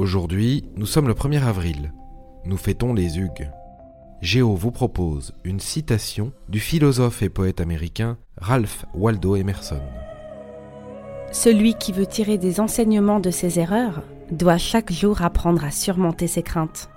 Aujourd'hui, nous sommes le 1er avril. Nous fêtons les Hugues. Géo vous propose une citation du philosophe et poète américain Ralph Waldo Emerson. Celui qui veut tirer des enseignements de ses erreurs doit chaque jour apprendre à surmonter ses craintes.